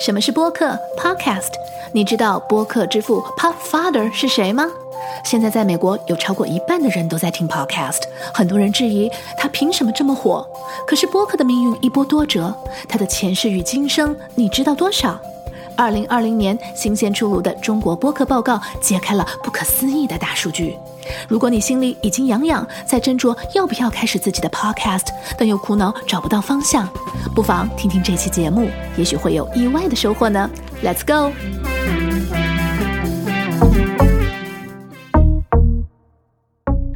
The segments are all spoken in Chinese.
什么是播客 （Podcast）？你知道播客之父 Podfather 是谁吗？现在在美国有超过一半的人都在听 Podcast，很多人质疑他凭什么这么火。可是播客的命运一波多折，他的前世与今生你知道多少？二零二零年新鲜出炉的中国播客报告揭开了不可思议的大数据。如果你心里已经痒痒，在斟酌要不要开始自己的 Podcast，但又苦恼找不到方向，不妨听听这期节目，也许会有意外的收获呢。Let's go！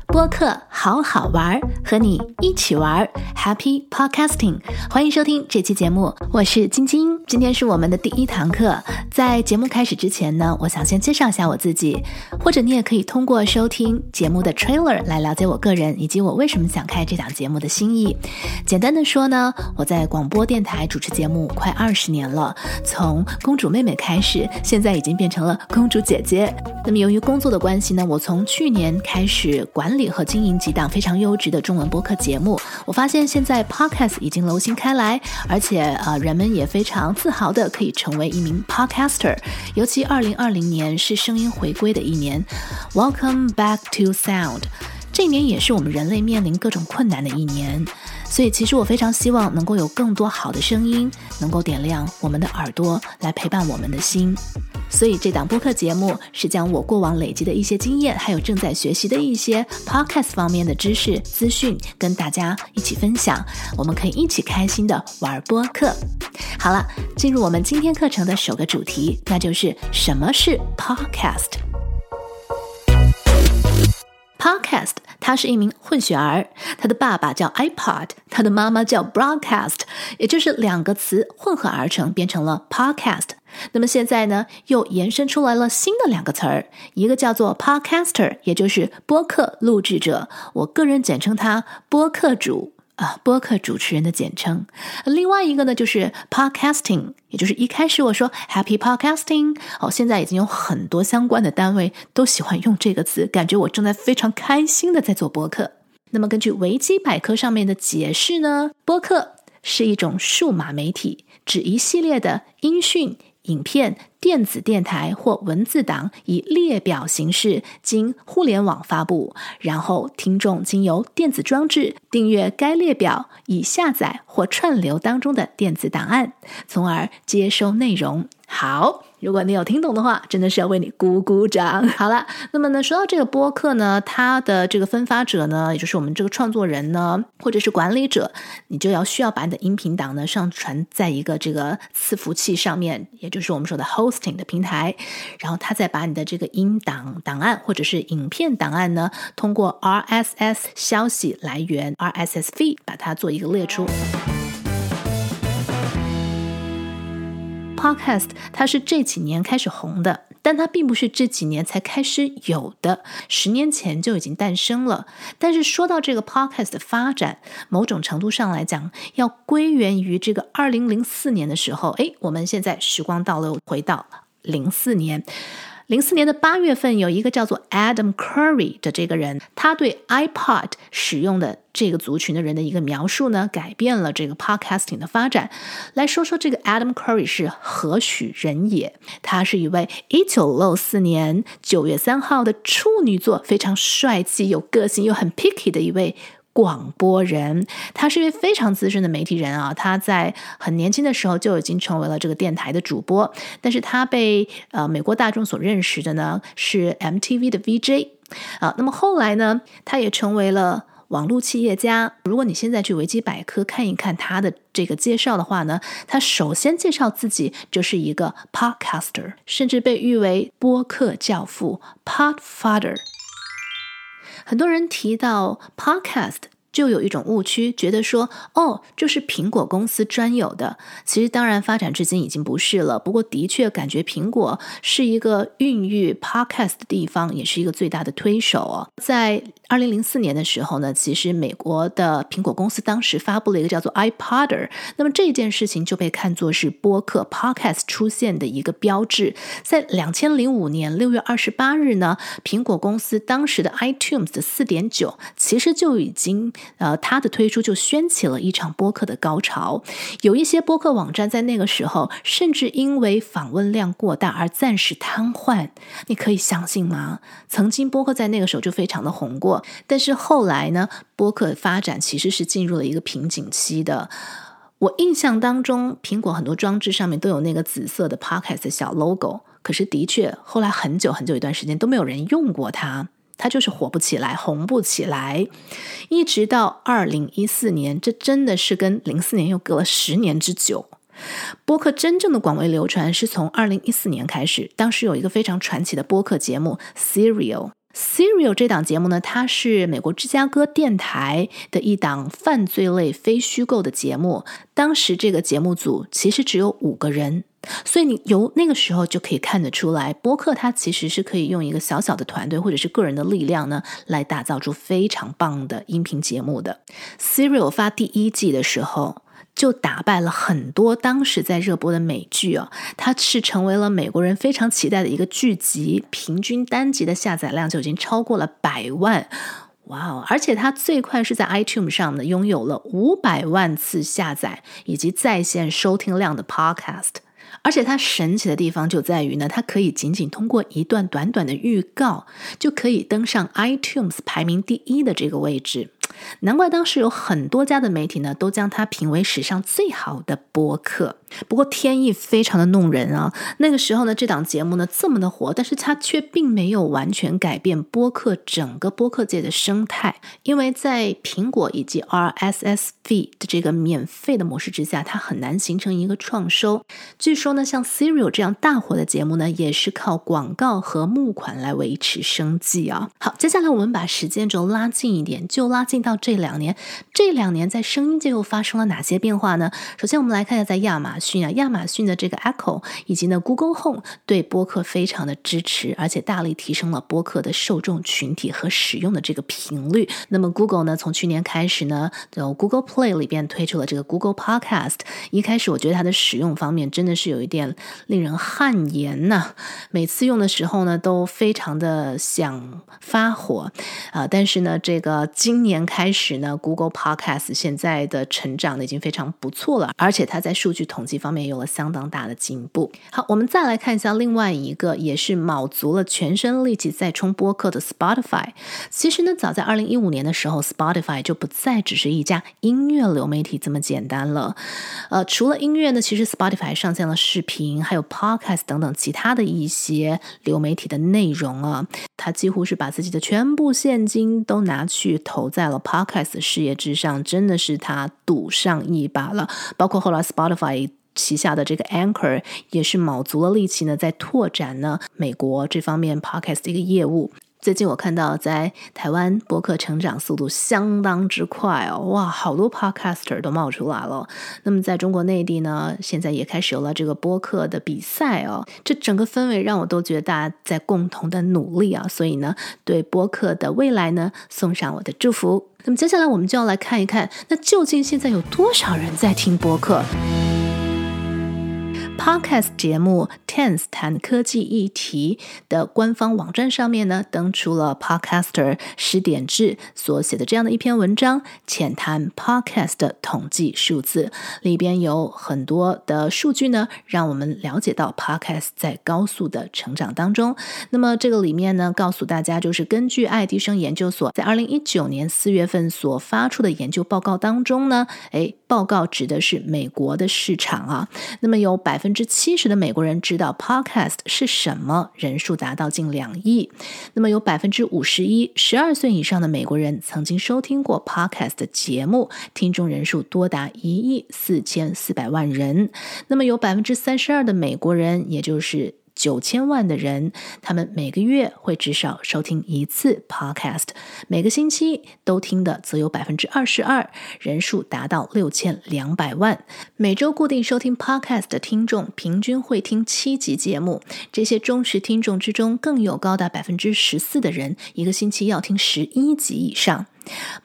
播客好好玩，和你一起玩，Happy Podcasting！欢迎收听这期节目，我是晶晶。今天是我们的第一堂课，在节目开始之前呢，我想先介绍一下我自己，或者你也可以通过收听节目的 trailer 来了解我个人以及我为什么想开这档节目的心意。简单的说呢，我在广播电台主持节目快二十年了，从公主妹妹开始，现在已经变成了公主姐姐。那么由于工作的关系呢，我从去年开始管理。和经营一档非常优质的中文播客节目，我发现现在 Podcast 已经流行开来，而且呃，人们也非常自豪的可以成为一名 Podcaster。尤其二零二零年是声音回归的一年，Welcome back to sound。这一年也是我们人类面临各种困难的一年，所以其实我非常希望能够有更多好的声音，能够点亮我们的耳朵，来陪伴我们的心。所以这档播客节目是将我过往累积的一些经验，还有正在学习的一些 podcast 方面的知识资讯，跟大家一起分享。我们可以一起开心的玩播客。好了，进入我们今天课程的首个主题，那就是什么是 podcast。podcast，他是一名混血儿，他的爸爸叫 iPod，他的妈妈叫 Broadcast，也就是两个词混合而成，变成了 podcast。那么现在呢，又延伸出来了新的两个词儿，一个叫做 podcaster，也就是播客录制者，我个人简称他播客主。啊，播客主持人的简称。另外一个呢，就是 podcasting，也就是一开始我说 happy podcasting，哦，现在已经有很多相关的单位都喜欢用这个词，感觉我正在非常开心的在做播客。那么根据维基百科上面的解释呢，播客是一种数码媒体，指一系列的音讯。影片、电子电台或文字档以列表形式经互联网发布，然后听众经由电子装置订阅该列表以下载或串流当中的电子档案，从而接收内容。好。如果你有听懂的话，真的是要为你鼓鼓掌。好了，那么呢，说到这个播客呢，它的这个分发者呢，也就是我们这个创作人呢，或者是管理者，你就要需要把你的音频档呢上传在一个这个伺服器上面，也就是我们说的 hosting 的平台，然后他再把你的这个音档档案或者是影片档案呢，通过 RSS 消息来源 RSS feed 把它做一个列出。Podcast 它是这几年开始红的，但它并不是这几年才开始有的，十年前就已经诞生了。但是说到这个 Podcast 的发展，某种程度上来讲，要归源于这个二零零四年的时候。哎，我们现在时光倒流回到零四年。零四年的八月份，有一个叫做 Adam Curry 的这个人，他对 iPod 使用的这个族群的人的一个描述呢，改变了这个 podcasting 的发展。来说说这个 Adam Curry 是何许人也？他是一位一九六四年九月三号的处女座，非常帅气、有个性又很 picky 的一位。广播人，他是一位非常资深的媒体人啊。他在很年轻的时候就已经成为了这个电台的主播，但是他被呃美国大众所认识的呢是 MTV 的 VJ 啊。那么后来呢，他也成为了网络企业家。如果你现在去维基百科看一看他的这个介绍的话呢，他首先介绍自己就是一个 Podcaster，甚至被誉为播客教父 Podfather。很多人提到 podcast，就有一种误区，觉得说哦，这是苹果公司专有的。其实当然发展至今已经不是了。不过的确感觉苹果是一个孕育 podcast 的地方，也是一个最大的推手哦。在二零零四年的时候呢，其实美国的苹果公司当时发布了一个叫做 iPoder，那么这件事情就被看作是播客 Podcast 出现的一个标志。在两千零五年六月二十八日呢，苹果公司当时的 iTunes 的四点九，其实就已经呃，它的推出就掀起了一场播客的高潮。有一些播客网站在那个时候，甚至因为访问量过大而暂时瘫痪。你可以相信吗？曾经播客在那个时候就非常的红过但是后来呢，播客发展其实是进入了一个瓶颈期的。我印象当中，苹果很多装置上面都有那个紫色的 Podcast 小 logo，可是的确后来很久很久一段时间都没有人用过它，它就是火不起来，红不起来。一直到二零一四年，这真的是跟零四年又隔了十年之久。播客真正的广为流传是从二零一四年开始，当时有一个非常传奇的播客节目 Serial。Serial 这档节目呢，它是美国芝加哥电台的一档犯罪类非虚构的节目。当时这个节目组其实只有五个人，所以你由那个时候就可以看得出来，播客它其实是可以用一个小小的团队或者是个人的力量呢，来打造出非常棒的音频节目的。Serial 发第一季的时候。就打败了很多当时在热播的美剧哦，它是成为了美国人非常期待的一个剧集，平均单集的下载量就已经超过了百万，哇哦！而且它最快是在 iTunes 上呢，拥有了五百万次下载以及在线收听量的 Podcast，而且它神奇的地方就在于呢，它可以仅仅通过一段短短的预告，就可以登上 iTunes 排名第一的这个位置。难怪当时有很多家的媒体呢，都将它评为史上最好的播客。不过天意非常的弄人啊！那个时候呢，这档节目呢这么的火，但是它却并没有完全改变播客整个播客界的生态，因为在苹果以及 RSS f 的这个免费的模式之下，它很难形成一个创收。据说呢，像 Serial 这样大火的节目呢，也是靠广告和募款来维持生计啊。好，接下来我们把时间轴拉近一点，就拉近到。这两年，这两年在声音界又发生了哪些变化呢？首先，我们来看一下在亚马逊啊，亚马逊的这个 Echo 以及呢 Google Home 对播客非常的支持，而且大力提升了播客的受众群体和使用的这个频率。那么 Google 呢，从去年开始呢，就 Google Play 里边推出了这个 Google Podcast。一开始我觉得它的使用方面真的是有一点令人汗颜呐，每次用的时候呢，都非常的想发火啊。但是呢，这个今年开开始呢，Google Podcast 现在的成长呢已经非常不错了，而且它在数据统计方面有了相当大的进步。好，我们再来看一下另外一个也是卯足了全身力气在冲播客的 Spotify。其实呢，早在二零一五年的时候，Spotify 就不再只是一家音乐流媒体这么简单了。呃，除了音乐呢，其实 Spotify 上线了视频，还有 Podcast 等等其他的一些流媒体的内容啊。它几乎是把自己的全部现金都拿去投在了。Podcast 事业之上，真的是他赌上一把了。包括后来 Spotify 旗下的这个 Anchor 也是卯足了力气呢，在拓展呢美国这方面 Podcast 的一个业务。最近我看到在台湾播客成长速度相当之快哦，哇，好多 podcaster 都冒出来了。那么在中国内地呢，现在也开始有了这个播客的比赛哦。这整个氛围让我都觉得大家在共同的努力啊，所以呢，对播客的未来呢，送上我的祝福。那么接下来我们就要来看一看，那究竟现在有多少人在听播客？Podcast 节目 Tense 谈科技议题的官方网站上面呢，登出了 Podcaster 十点制所写的这样的一篇文章，浅谈 Podcast 的统计数字，里边有很多的数据呢，让我们了解到 Podcast 在高速的成长当中。那么这个里面呢，告诉大家，就是根据爱迪生研究所在二零一九年四月份所发出的研究报告当中呢，哎，报告指的是美国的市场啊，那么有百分。之七十的美国人知道 Podcast 是什么，人数达到近两亿。那么有百分之五十一，十二岁以上的美国人曾经收听过 Podcast 节目，听众人数多达一亿四千四百万人。那么有百分之三十二的美国人，也就是九千万的人，他们每个月会至少收听一次 Podcast，每个星期都听的则有百分之二十二，人数达到六千两百万。每周固定收听 Podcast 的听众平均会听七集节目，这些忠实听众之中，更有高达百分之十四的人一个星期要听十一集以上。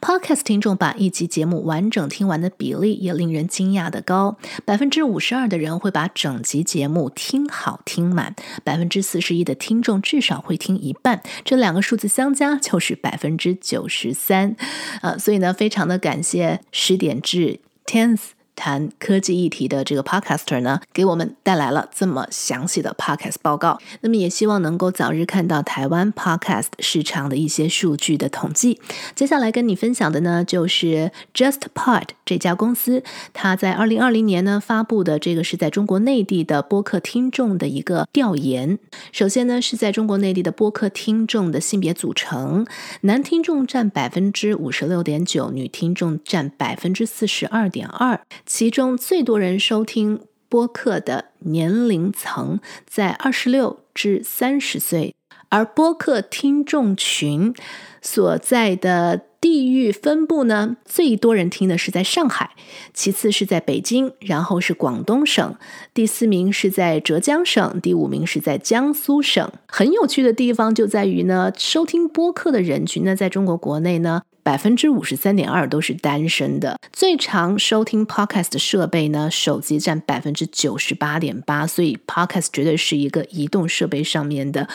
Podcast 听众把一集节目完整听完的比例也令人惊讶的高，百分之五十二的人会把整集节目听好听满，百分之四十一的听众至少会听一半，这两个数字相加就是百分之九十三。呃，所以呢，非常的感谢十点至 Tenth。谈科技议题的这个 podcaster 呢，给我们带来了这么详细的 podcast 报告。那么也希望能够早日看到台湾 podcast 市场的一些数据的统计。接下来跟你分享的呢，就是 JustPod 这家公司，它在二零二零年呢发布的这个是在中国内地的播客听众的一个调研。首先呢，是在中国内地的播客听众的性别组成，男听众占百分之五十六点九，女听众占百分之四十二点二。其中最多人收听播客的年龄层在二十六至三十岁，而播客听众群所在的地域分布呢，最多人听的是在上海，其次是在北京，然后是广东省，第四名是在浙江省，第五名是在江苏省。很有趣的地方就在于呢，收听播客的人群呢，在中国国内呢。百分之五十三点二都是单身的。最常收听 podcast 的设备呢，手机占百分之九十八点八，所以 podcast 绝对是一个移动设备上面的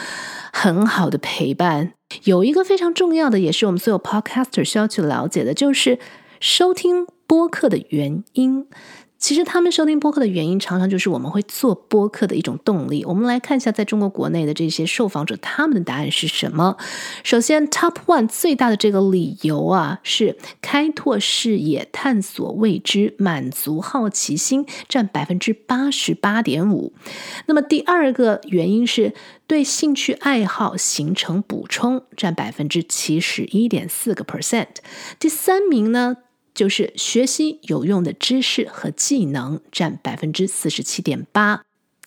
很好的陪伴。有一个非常重要的，也是我们所有 podcaster 需要去了解的，就是收听播客的原因。其实他们收听播客的原因，常常就是我们会做播客的一种动力。我们来看一下，在中国国内的这些受访者，他们的答案是什么？首先，Top One 最大的这个理由啊，是开拓视野、探索未知、满足好奇心，占百分之八十八点五。那么第二个原因是对兴趣爱好形成补充，占百分之七十一点四个 percent。第三名呢？就是学习有用的知识和技能占百分之四十七点八。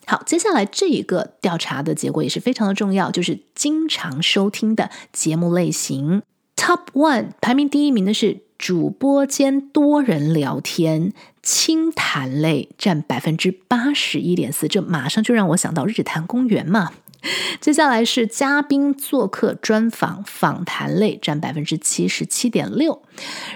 好，接下来这一个调查的结果也是非常的重要，就是经常收听的节目类型。Top one 排名第一名的是主播间多人聊天、轻谈类，占百分之八十一点四。这马上就让我想到日坛公园嘛。接下来是嘉宾做客专访访谈类，占百分之七十七点六。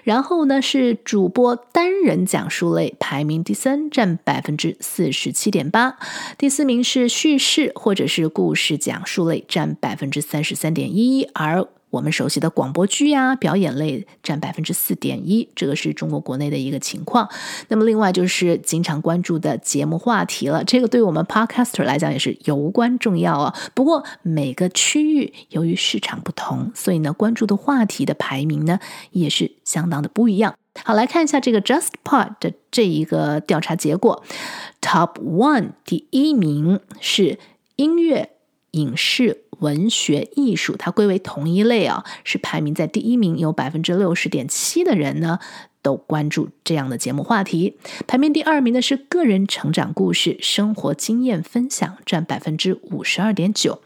然后呢是主播单人讲述类，排名第三，占百分之四十七点八。第四名是叙事或者是故事讲述类，占百分之三十三点一。而我们熟悉的广播剧呀、表演类占百分之四点一，这个是中国国内的一个情况。那么另外就是经常关注的节目话题了，这个对我们 Podcaster 来讲也是尤关重要啊。不过每个区域由于市场不同，所以呢关注的话题的排名呢也是相当的不一样。好，来看一下这个 JustPod 的这一个调查结果，Top One 第一名是音乐。影视、文学、艺术，它归为同一类啊，是排名在第一名，有百分之六十点七的人呢都关注这样的节目话题。排名第二名的是个人成长故事、生活经验分享，占百分之五十二点九。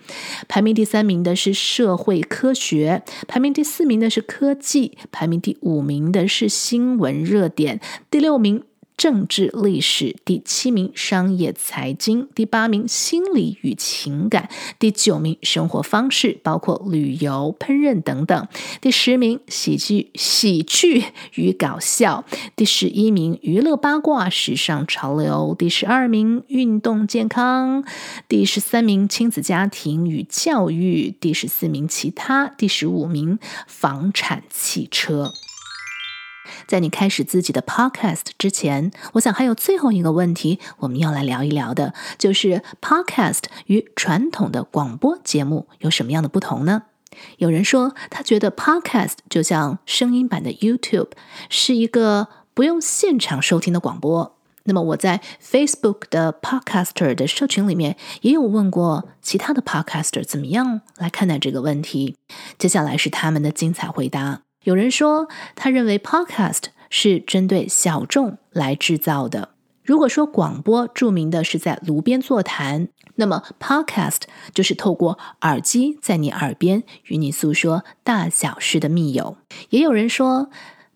排名第三名的是社会科学，排名第四名的是科技，排名第五名的是新闻热点，第六名。政治历史第七名，商业财经第八名，心理与情感第九名，生活方式包括旅游、烹饪等等。第十名，喜剧喜剧与搞笑。第十一名，娱乐八卦时尚潮流。第十二名，运动健康。第十三名，亲子家庭与教育。第十四名，其他。第十五名，房产汽车。在你开始自己的 podcast 之前，我想还有最后一个问题，我们要来聊一聊的，就是 podcast 与传统的广播节目有什么样的不同呢？有人说，他觉得 podcast 就像声音版的 YouTube，是一个不用现场收听的广播。那么我在 Facebook 的 podcaster 的社群里面也有问过其他的 podcaster 怎么样来看待这个问题。接下来是他们的精彩回答。有人说，他认为 podcast 是针对小众来制造的。如果说广播著名的是在炉边座谈，那么，podcast 就是透过耳机在你耳边与你诉说大小事的密友。也有人说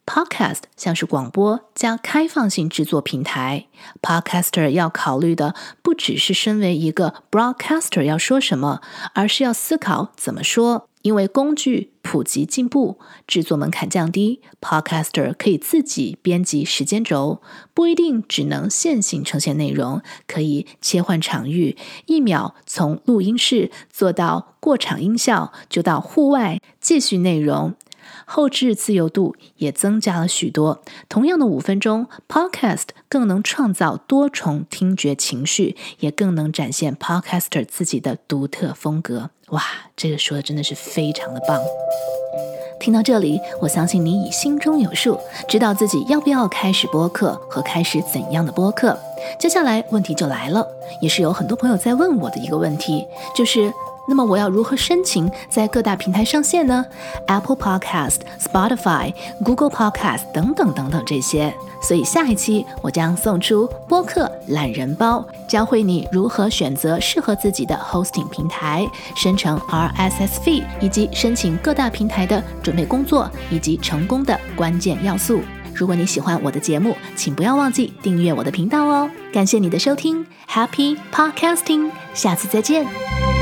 ，podcast 像是广播加开放性制作平台。podcaster 要考虑的不只是身为一个 broadcaster 要说什么，而是要思考怎么说。因为工具普及进步，制作门槛降低，Podcaster 可以自己编辑时间轴，不一定只能线性呈现内容，可以切换场域，一秒从录音室做到过场音效，就到户外继续内容。后置自由度也增加了许多。同样的五分钟，Podcast 更能创造多重听觉情绪，也更能展现 Podcaster 自己的独特风格。哇，这个说的真的是非常的棒！听到这里，我相信你已心中有数，知道自己要不要开始播客和开始怎样的播客。接下来问题就来了，也是有很多朋友在问我的一个问题，就是。那么我要如何申请在各大平台上线呢？Apple Podcast、Spotify、Google Podcast 等等等等这些。所以下一期我将送出播客懒人包，教会你如何选择适合自己的 hosting 平台、生成 RSS feed 以及申请各大平台的准备工作以及成功的关键要素。如果你喜欢我的节目，请不要忘记订阅我的频道哦。感谢你的收听，Happy Podcasting，下次再见。